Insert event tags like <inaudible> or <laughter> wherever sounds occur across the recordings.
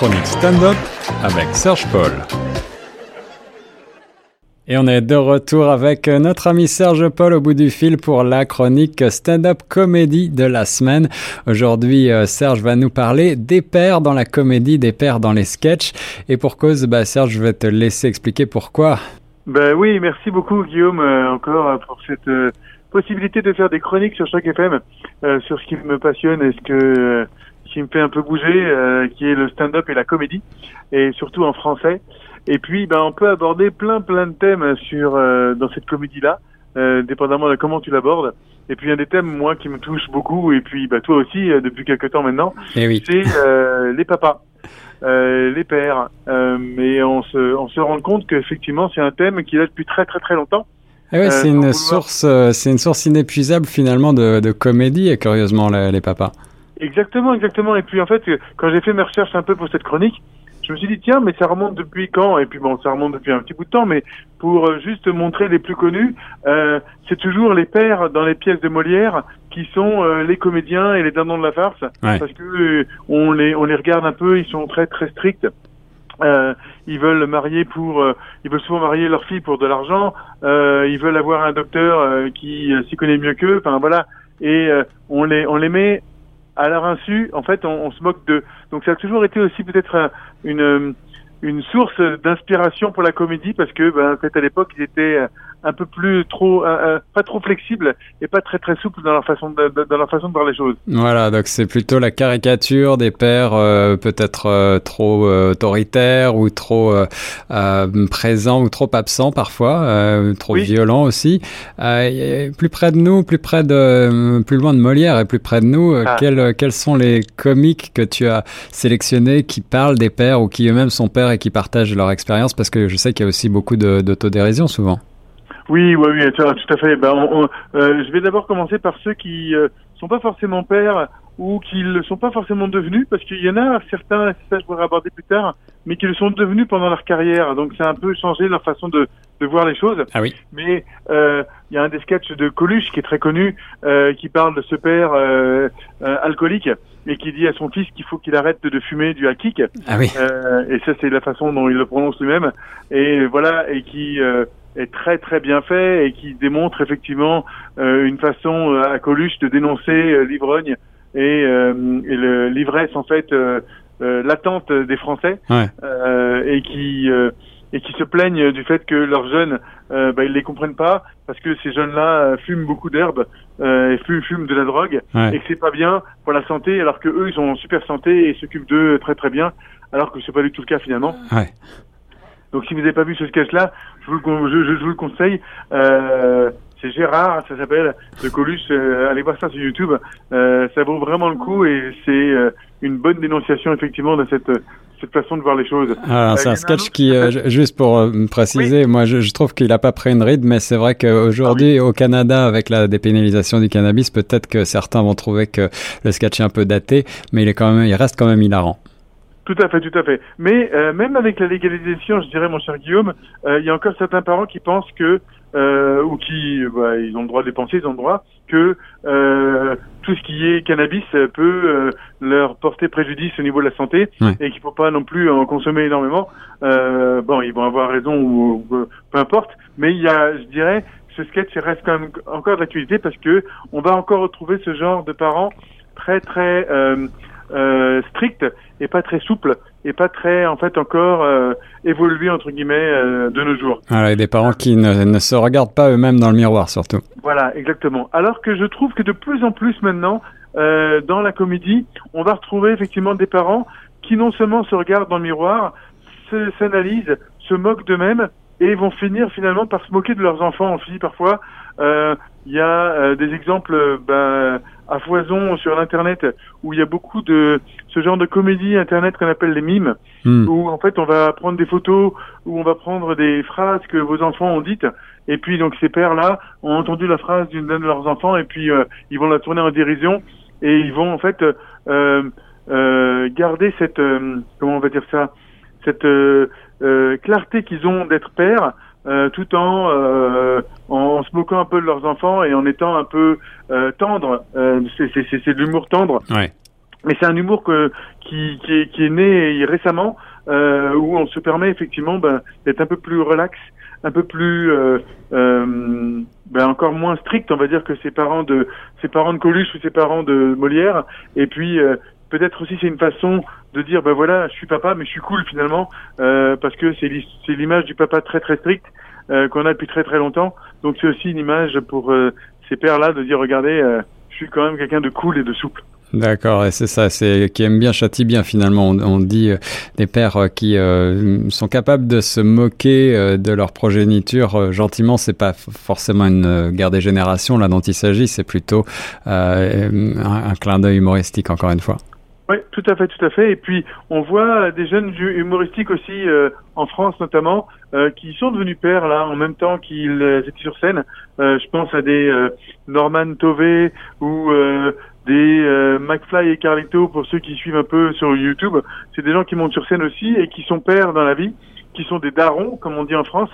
chronique stand-up avec Serge Paul. Et on est de retour avec notre ami Serge Paul au bout du fil pour la chronique stand-up comédie de la semaine. Aujourd'hui, euh, Serge va nous parler des pères dans la comédie, des pères dans les sketchs. Et pour cause, bah, Serge, je vais te laisser expliquer pourquoi. Ben oui, merci beaucoup Guillaume euh, encore euh, pour cette possibilité de faire des chroniques sur chaque FM, sur ce qui me passionne et ce que qui me fait un peu bouger, qui est le stand-up et la comédie, et surtout en français. Et puis, ben, on peut aborder plein, plein de thèmes sur euh, dans cette comédie-là, euh, dépendamment de comment tu l'abordes. Et puis, un des thèmes, moi, qui me touche beaucoup, et puis bah, toi aussi, euh, depuis quelques temps maintenant, eh oui. c'est euh, les papas. Euh, les pères, mais on se, on se rend compte qu'effectivement c'est un thème qui est là depuis très très très longtemps. Eh ouais, c'est une source, c'est une source inépuisable finalement de, de comédie, curieusement les, les papas. Exactement, exactement. Et puis en fait, quand j'ai fait mes recherches un peu pour cette chronique, je me suis dit tiens mais ça remonte depuis quand? Et puis bon ça remonte depuis un petit bout de temps mais pour euh, juste montrer les plus connus euh, c'est toujours les pères dans les pièces de Molière qui sont euh, les comédiens et les dindons de la farce parce que on les on les regarde un peu ils sont très très stricts ils veulent marier pour, ils veulent souvent marier leur fille pour de l'argent. ils veulent avoir un docteur qui s'y connaît mieux qu'eux. Enfin voilà. Et on les, on les met à leur insu, en fait, on, se moque d'eux. Donc ça a toujours été aussi peut-être une, une source d'inspiration pour la comédie parce que ben, à l'époque ils étaient euh, un peu plus trop pas trop flexibles et pas très très souples dans leur façon de, dans leur façon de voir les choses. Voilà, donc c'est plutôt la caricature des pères euh, peut-être euh, trop autoritaires ou trop présents ou trop absents parfois, trop violents aussi. plus près de nous, plus près de plus loin de Molière et plus près de nous, ah. quels quels sont les comiques que tu as sélectionnés qui parlent des pères ou qui eux-mêmes sont pères et qui partagent leur expérience? Parce que je sais qu'il y a aussi beaucoup d'autodérision souvent. Oui, oui, oui, tout à fait. Ben, euh, je vais d'abord commencer par ceux qui euh, sont pas forcément pères ou qui ne le sont pas forcément devenus, parce qu'il y en a certains, ça je pourrais aborder plus tard, mais qui le sont devenus pendant leur carrière. Donc ça a un peu changé leur façon de, de voir les choses. Ah oui. Mais euh, il y a un des sketchs de Coluche qui est très connu, euh, qui parle de ce père euh, euh alcoolique et qui dit à son fils qu'il faut qu'il arrête de fumer du hakik. Ah oui. Euh, et ça c'est la façon dont il le prononce lui-même. Et voilà, et qui est très très bien fait et qui démontre effectivement euh, une façon euh, à Coluche de dénoncer euh, l'ivrogne et, et l'ivresse en fait l'attente des Français et qui et qui se plaignent du fait que leurs jeunes bah, ils les comprennent pas parce que ces jeunes-là fument beaucoup d'herbes et fument, fument, de la drogue et que c'est pas bien pour la santé alors que eux ils sont en super santé et s'occupent d'eux très très bien alors que c'est pas du tout le cas finalement. Ouais. Donc si vous n'avez pas vu ce sketch-là, je vous, je, je, vous le conseille. Euh, c'est Gérard, ça s'appelle, de Colus. Euh, allez voir ça sur YouTube. Euh, ça vaut vraiment le coup et c'est euh, une bonne dénonciation effectivement de cette cette façon de voir les choses. Alors, c'est un sketch qui, juste pour préciser, moi je, je, trouve qu'il n'a pas pris une ride, mais c'est vrai qu'aujourd'hui ah au Canada, avec la dépénalisation du cannabis, peut-être que certains vont trouver que le sketch est un peu daté, mais il est quand même, il reste quand même hilarant. Tout à fait, tout à fait. Mais euh, même avec la légalisation, je dirais, mon cher Guillaume, euh, il y a encore certains parents qui pensent que, euh, ou qui, bah, ils ont le droit de les penser, ils ont le droit, que tout ce qui est cannabis peut leur porter préjudice au niveau de la santé et qu'il faut pas non plus en consommer énormément. bon, ils vont avoir raison ou, peu importe. Mais il y a, je dirais, ce sketch reste quand même encore d'actualité parce que on va encore retrouver ce genre de parents très très euh, strict et pas très souple et pas très en fait encore euh, évolué entre guillemets euh, de nos jours. Voilà, et des parents qui ne, ne se regardent pas eux-mêmes dans le miroir surtout. Voilà, exactement. Alors que je trouve que de plus en plus maintenant euh, dans la comédie, on va retrouver effectivement des parents qui non seulement se regardent dans le miroir, s'analysent, se moquent d'eux-mêmes et vont finir finalement par se moquer de leurs enfants aussi parfois. Euh, il y a euh, des exemples ben, à foison sur l'internet où il y a beaucoup de ce genre de comédie internet qu'on appelle les mimes, hmm. où en fait on va prendre des photos, où on va prendre des phrases que vos enfants ont dites, et puis donc ces pères-là ont entendu la phrase d'une de leurs enfants, et puis euh, ils vont la tourner en dérision, et ils vont en fait euh, euh, garder cette comment on va dire ça, cette clarté qu'ils ont d'être pères euh, tout en, euh, en, se moquant un peu de leurs enfants et en étant un peu euh, tendre. c'est de l'humour tendre. Ouais. mais c'est un humour que, qui, qui, est, qui est né récemment, euh, où on se permet effectivement ben, d'être un peu plus relax, un peu plus euh, euh, ben, encore moins strict, on va dire que ses parents de ses parents de Coluche ou ses parents de Molière. Et puis euh, peut-être aussi c'est une façon de dire ben voilà, je suis papa, mais je suis cool finalement euh, parce que c'est l'image du papa très très strict euh, qu'on a depuis très très longtemps. Donc c'est aussi une image pour ces pères là de dire regardez, je suis quand même quelqu'un de cool et de souple. D'accord, et c'est ça, c'est qui aime bien châtie bien finalement. On, dit euh, des pères euh, qui euh, sont capables de se moquer de leur progéniture gentiment. C'est pas forcément une guerre des générations là dont il s'agit, c'est plutôt un, un, clin d'œil humoristique encore une fois. Oui, tout à fait, tout à fait. Et puis on voit des jeunes humoristiques aussi en France notamment qui sont devenus pères là en même temps qu'ils étaient sur scène. je pense à des Norman Tové ou des euh, McFly et Carlito pour ceux qui suivent un peu sur YouTube. C'est des gens qui montent sur scène aussi et qui sont pères dans la vie, qui sont des darons comme on dit en France,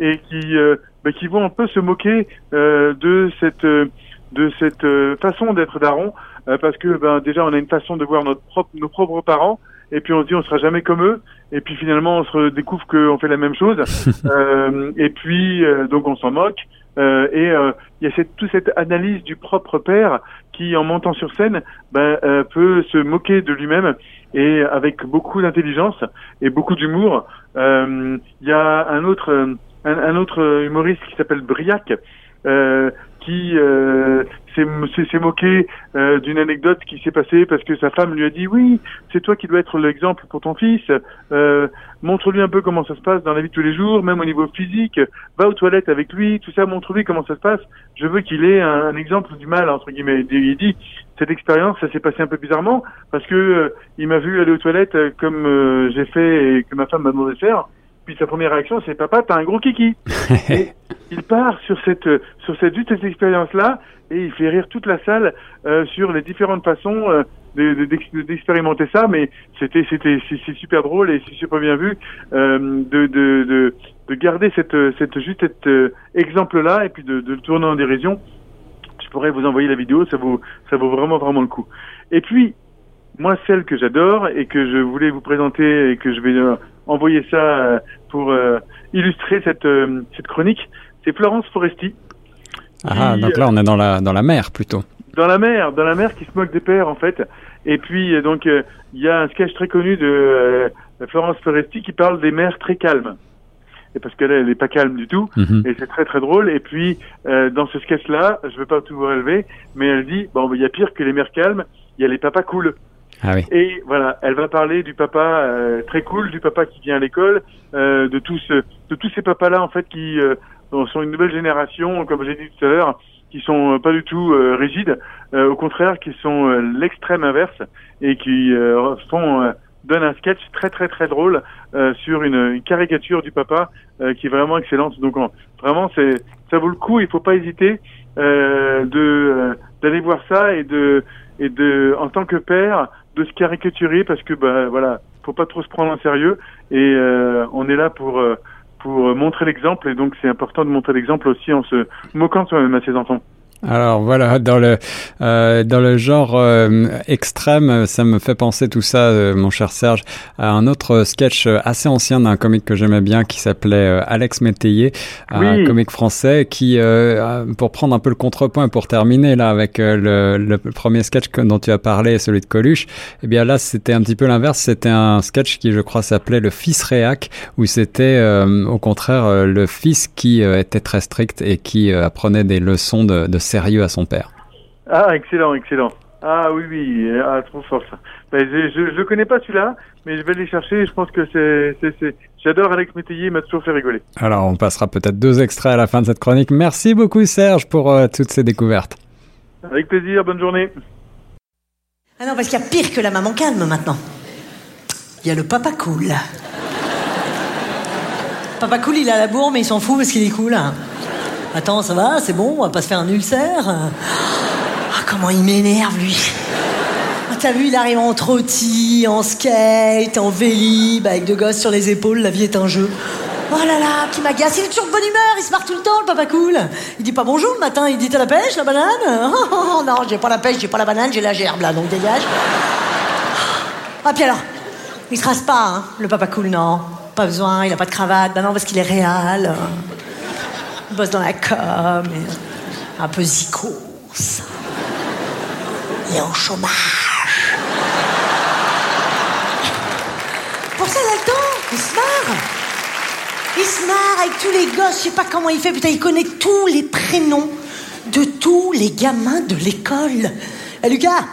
et qui euh, bah, qui vont un peu se moquer euh, de cette de cette façon d'être daron parce que ben déjà on a une façon de voir notre propre nos propres parents et puis on se dit on sera jamais comme eux et puis finalement on se découvre qu'on fait la même chose <laughs> et puis donc on s'en moque euh, et euh, il y a cette, toute cette analyse du propre père qui, en montant sur scène, ben, euh, peut se moquer de lui-même et avec beaucoup d'intelligence et beaucoup d'humour. Il y a un autre, un, autre humoriste qui s'appelle Briac. Qui s'est moqué euh, d'une anecdote qui s'est passée parce que sa femme lui a dit oui, c'est toi qui dois être l'exemple pour ton fils. Euh, montre-lui un peu comment ça se passe dans la vie de tous les jours, même au niveau physique. Va aux toilettes avec lui, tout ça. Montre-lui comment ça se passe. Je veux qu'il ait un, exemple du mal entre guillemets. Il dit cette expérience, ça s'est passé un peu bizarrement parce que euh, il m'a vu aller aux toilettes comme j'ai fait et que ma femme m'a demandé de faire. Puis sa première réaction, c'est papa, t'as un gros kiki. <laughs> et il part sur cette sur cette juste cette expérience là et il fait rire toute la salle euh, sur les différentes façons euh, d'expérimenter de, ça. Mais c'était c'était c'est super drôle et c'est super bien vu euh, de, de, de garder cette cette juste cet euh, exemple là et puis de, de le tourner en dérision. Je pourrais vous envoyer la vidéo, ça vaut ça vaut vraiment vraiment le coup. Et puis moi, celle que j'adore et que je voulais vous présenter et que je vais euh, envoyer ça euh, pour euh, illustrer cette, cette chronique, c'est Florence Foresti. Ah, donc là, on est dans la, dans la mer plutôt. Dans la mer, dans la mer qui se moque des pères en fait. Et puis, donc, il y a un sketch très connu de Florence Foresti qui parle des mers très calmes. Et parce qu'elle, elle n'est pas calme du tout. Mhm. Et c'est très très drôle. Et puis, dans ce sketch-là, je ne veux pas tout vous relever, mais elle dit, bon, il y a pire que les mers calmes, il y a les papas cool. Ah. Et voilà, elle va parler du papa euh, très cool, du papa qui vient à l'école, euh, de tous de tous ces papas-là en fait qui euh, sont une nouvelle génération, comme j'ai dit tout à l'heure, qui sont pas du tout rigides, au contraire, qui sont l'extrême inverse et qui font donnent un sketch très très très drôle sur une, une, caricature du papa qui est vraiment excellente. Donc vraiment, c'est ça vaut le coup. Il faut pas hésiter de d'aller voir ça et de et de en tant que père de se caricaturer parce que bah voilà, faut pas trop se prendre en sérieux et euh, on est là pour euh, pour montrer l'exemple et donc c'est important de montrer l'exemple aussi en se moquant soi-même à ses enfants. Alors voilà, dans le euh, dans le genre euh, extrême, ça me fait penser tout ça, euh, mon cher Serge, à un autre sketch assez ancien d'un comique que j'aimais bien qui s'appelait Alex Métayer, un comique français qui, pour prendre un peu le contrepoint pour terminer là avec le, le, premier sketch dont tu as parlé, celui de Coluche, eh bien là c'était un petit peu l'inverse, c'était un sketch qui je crois s'appelait le fils réac, où c'était au contraire le fils qui était très strict et qui apprenait des leçons de, de sérieux à son père. Ah, excellent, excellent. Ah oui, oui, ah, trop fort ça. Ben, je ne connais pas celui-là, mais je vais aller chercher. Je pense que c'est... J'adore Alex Métayer, il m'a toujours fait rigoler. Alors, on passera peut-être deux extraits à la fin de cette chronique. Merci beaucoup Serge pour euh, toutes ces découvertes. Avec plaisir, bonne journée. Ah non, parce qu'il y a pire que la maman calme maintenant. Il y a le papa cool. papa cool, il a la bourre, mais il s'en fout parce qu'il est cool. Attends, ça va, c'est bon, on va pas se faire un ulcère. Ah, comment il m'énerve, lui. Ah, T'as vu, il arrive en trottis, en skate, en vélib, avec deux gosses sur les épaules, la vie est un jeu. Oh là là, qui m'agace, il est toujours de bonne humeur, il se marre tout le temps, le papa cool. Il dit pas bonjour le matin, il dit t'as la pêche, la banane? <laughs> Oh non, j'ai pas la pêche, j'ai pas la banane, j'ai la gerbe là, donc dégage. Ah, puis alors, il se rase pas, hein, le papa cool, non. Pas besoin, il a pas de cravate. Bah non, parce qu'il est réel. Il bosse dans la com, et un peu zikos. Il est en chômage. Pour ça, il a le il se marre. Il se marre avec tous les gosses, je sais pas comment il fait, putain, il connaît tous les prénoms de tous les gamins de l'école. Eh Lucas,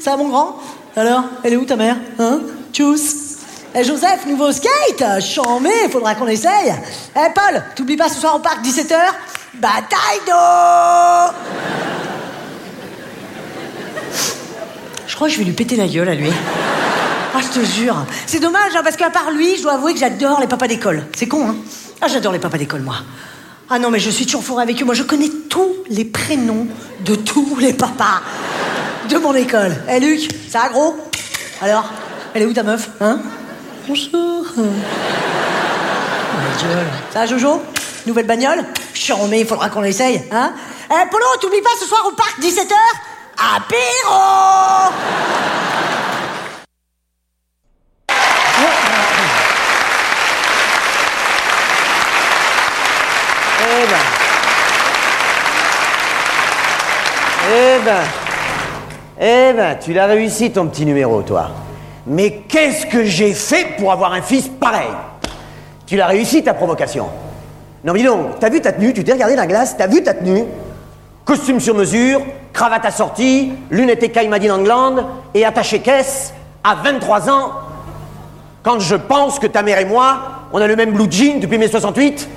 ça va mon grand? Alors, elle est où ta mère? Hein? Tchuss Eh Joseph, nouveau skate Chambé, faudra qu'on essaye. Eh Paul, t'oublies pas ce soir au parc 17h Bataille d'eau Je crois que je vais lui péter la gueule à lui. Ah, je te jure. C'est dommage, hein, parce qu'à part lui, je dois avouer que j'adore les papas d'école. C'est con, hein Ah, j'adore les papas d'école, moi. Ah non, mais je suis toujours fourrée avec eux. Moi, je connais tous les prénoms de tous les papas de mon école. Eh, Luc, ça gros? Alors, elle est où ta meuf Hein? Bonjour. Ça Jojo? Nouvelle bagnole? Charmé, il faudra qu'on l'essaye, hein? Eh, Polo, t'oublies pas ce soir au parc, 17h Apéro Eh ben. Eh ben. Eh ben, tu l'as réussi ton petit numéro, toi. Mais qu'est-ce que j'ai fait pour avoir un fils pareil Tu l'as réussi ta provocation. Non mais donc, t'as vu ta tenue Tu t'es regardé dans la glace T'as vu ta tenue Costume sur mesure, cravate assortie, lunettes écailles Made in England et attaché caisse à 23 ans. Quand je pense que ta mère et moi, on a le même blue jean depuis mai 68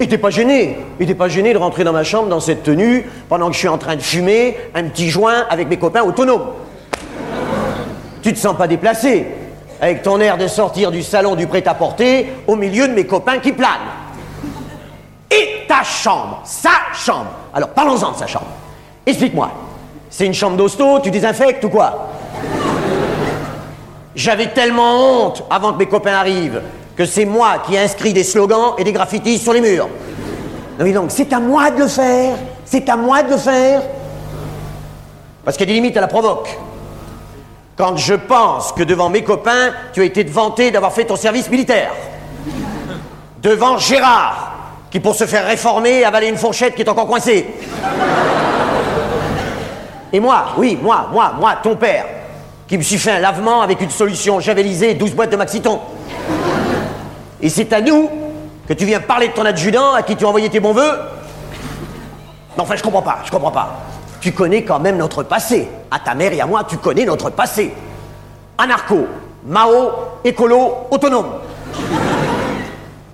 et t'es pas gêné Et t'es pas gêné de rentrer dans ma chambre dans cette tenue pendant que je suis en train de fumer un petit joint avec mes copains autonomes Tu te sens pas déplacé avec ton air de sortir du salon du prêt-à-porter au milieu de mes copains qui planent. Et ta chambre, sa chambre. Alors parlons-en de sa chambre. Explique-moi. C'est une chambre d'hosto, tu désinfectes ou quoi? J'avais tellement honte avant que mes copains arrivent que c'est moi qui ai inscrit des slogans et des graffitis sur les murs. Non mais donc, c'est à moi de le faire? C'est à moi de le faire? Parce qu'il y a des limites à la provoque. Quand je pense que devant mes copains, tu as été vanté d'avoir fait ton service militaire. Devant Gérard, qui pour se faire réformer avalé une fourchette qui est encore coincée. Et moi, oui, moi, moi, moi, ton père, qui me suis fait un lavement avec une solution javelisée et 12 boîtes de Maxiton. Et c'est à nous que tu viens parler de ton adjudant à qui tu as envoyé tes bons voeux Non, enfin, je comprends pas, je comprends pas. Tu connais quand même notre passé. À ta mère et à moi, tu connais notre passé. Anarcho, Mao, écolo, autonome.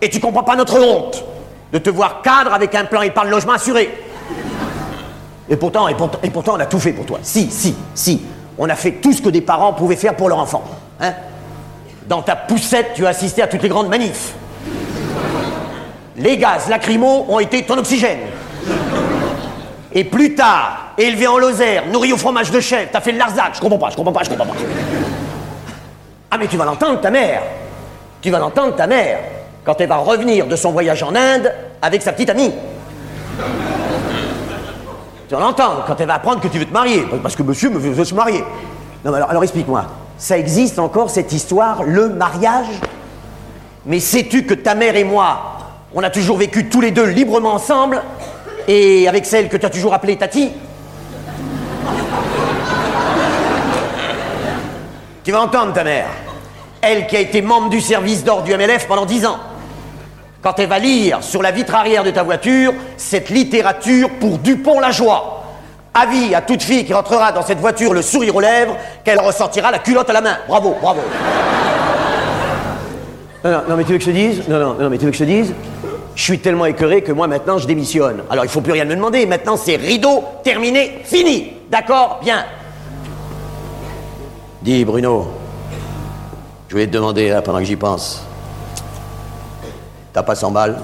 Et tu comprends pas notre honte de te voir cadre avec un plan épargne logement assuré. Et pourtant, et et pourtant, on a tout fait pour toi. Si, si, si. On a fait tout ce que des parents pouvaient faire pour leur enfant. Hein dans ta poussette, tu as assisté à toutes les grandes manifs. Les gaz lacrymaux ont été ton oxygène. Et plus tard, élevé en Lozère, nourri au fromage de chèvre, t'as fait le Larzac. Je comprends pas, je comprends pas, je comprends pas. Ah mais tu vas l'entendre, ta mère. Tu vas l'entendre, ta mère, quand elle va revenir de son voyage en Inde avec sa petite amie. Tu vas l'entendre quand elle va apprendre que tu veux te marier, parce que monsieur veut, se marier. Non mais alors, alors explique-moi. Ça existe encore cette histoire, le mariage? Mais sais-tu que ta mère et moi, on a toujours vécu tous les deux librement ensemble et avec celle que tu as toujours appelée Tati Tu vas entendre ta mère. Elle qui a été membre du service d'or du MLF pendant dix ans. Quand elle va lire sur la vitre arrière de ta voiture cette littérature pour Dupont-la-Joie. Avis à toute fille qui rentrera dans cette voiture le sourire aux lèvres, qu'elle ressortira la culotte à la main. Bravo, bravo. Non, non, non, mais tu veux que je te dise? Non, non, non, mais tu veux que je te dise? Je suis tellement écœuré que moi maintenant je démissionne. Alors il faut plus rien me demander. Maintenant c'est rideau, terminé, fini. D'accord? Bien. Dis Bruno, je vais te demander là pendant que j'y pense. T'as pas 100 balles?